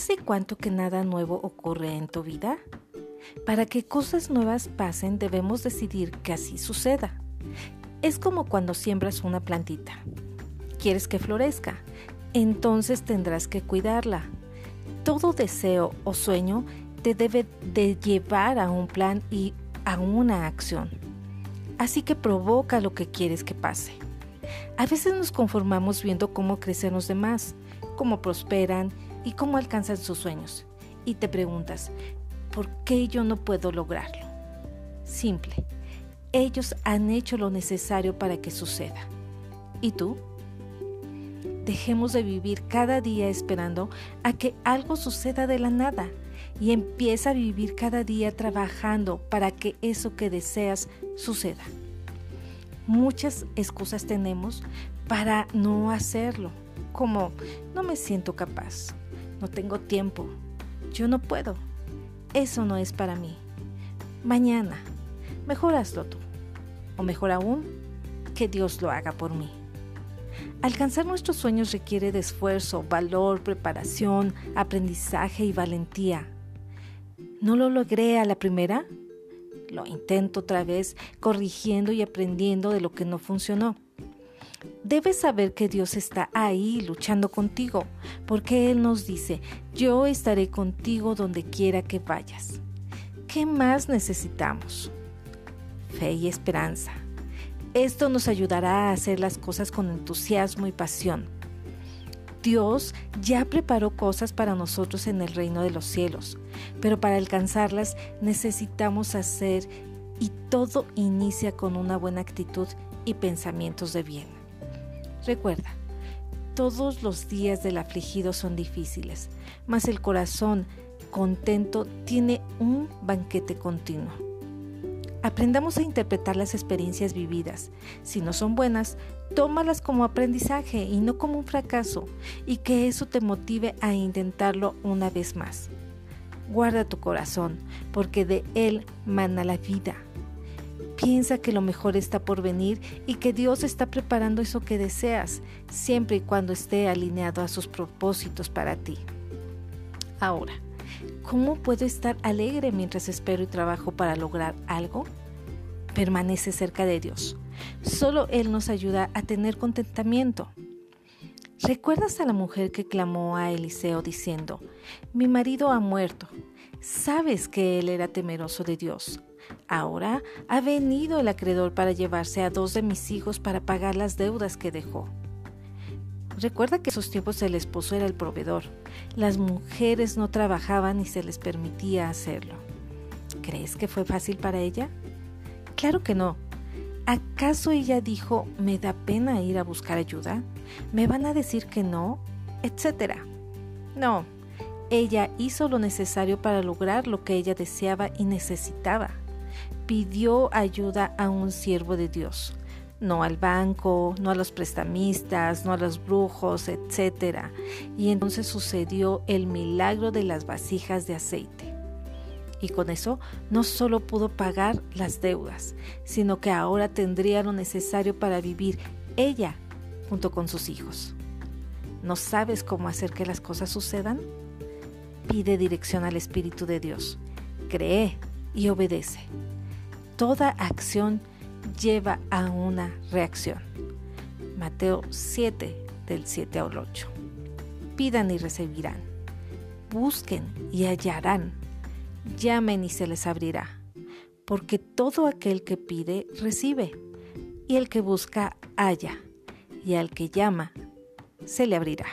¿Hace cuánto que nada nuevo ocurre en tu vida? Para que cosas nuevas pasen debemos decidir que así suceda. Es como cuando siembras una plantita. Quieres que florezca, entonces tendrás que cuidarla. Todo deseo o sueño te debe de llevar a un plan y a una acción. Así que provoca lo que quieres que pase. A veces nos conformamos viendo cómo crecen los demás, cómo prosperan y cómo alcanzan sus sueños. Y te preguntas, ¿por qué yo no puedo lograrlo? Simple, ellos han hecho lo necesario para que suceda. ¿Y tú? Dejemos de vivir cada día esperando a que algo suceda de la nada y empieza a vivir cada día trabajando para que eso que deseas suceda. Muchas excusas tenemos para no hacerlo, como no me siento capaz, no tengo tiempo, yo no puedo, eso no es para mí. Mañana, mejor hazlo tú, o mejor aún, que Dios lo haga por mí. Alcanzar nuestros sueños requiere de esfuerzo, valor, preparación, aprendizaje y valentía. ¿No lo logré a la primera? Lo intento otra vez, corrigiendo y aprendiendo de lo que no funcionó. Debes saber que Dios está ahí luchando contigo, porque Él nos dice, yo estaré contigo donde quiera que vayas. ¿Qué más necesitamos? Fe y esperanza. Esto nos ayudará a hacer las cosas con entusiasmo y pasión. Dios ya preparó cosas para nosotros en el reino de los cielos, pero para alcanzarlas necesitamos hacer y todo inicia con una buena actitud y pensamientos de bien. Recuerda, todos los días del afligido son difíciles, mas el corazón contento tiene un banquete continuo. Aprendamos a interpretar las experiencias vividas. Si no son buenas, tómalas como aprendizaje y no como un fracaso, y que eso te motive a intentarlo una vez más. Guarda tu corazón, porque de él mana la vida. Piensa que lo mejor está por venir y que Dios está preparando eso que deseas, siempre y cuando esté alineado a sus propósitos para ti. Ahora, ¿Cómo puedo estar alegre mientras espero y trabajo para lograr algo? Permanece cerca de Dios. Solo Él nos ayuda a tener contentamiento. ¿Recuerdas a la mujer que clamó a Eliseo diciendo, mi marido ha muerto? Sabes que él era temeroso de Dios. Ahora ha venido el acreedor para llevarse a dos de mis hijos para pagar las deudas que dejó. Recuerda que en esos tiempos el esposo era el proveedor. Las mujeres no trabajaban y se les permitía hacerlo. ¿Crees que fue fácil para ella? Claro que no. ¿Acaso ella dijo, me da pena ir a buscar ayuda? ¿Me van a decir que no? Etcétera. No, ella hizo lo necesario para lograr lo que ella deseaba y necesitaba. Pidió ayuda a un siervo de Dios no al banco, no a los prestamistas, no a los brujos, etc. Y entonces sucedió el milagro de las vasijas de aceite. Y con eso no solo pudo pagar las deudas, sino que ahora tendría lo necesario para vivir ella junto con sus hijos. ¿No sabes cómo hacer que las cosas sucedan? Pide dirección al Espíritu de Dios, cree y obedece. Toda acción lleva a una reacción. Mateo 7 del 7 al 8. Pidan y recibirán. Busquen y hallarán. Llamen y se les abrirá. Porque todo aquel que pide, recibe. Y el que busca, halla. Y al que llama, se le abrirá.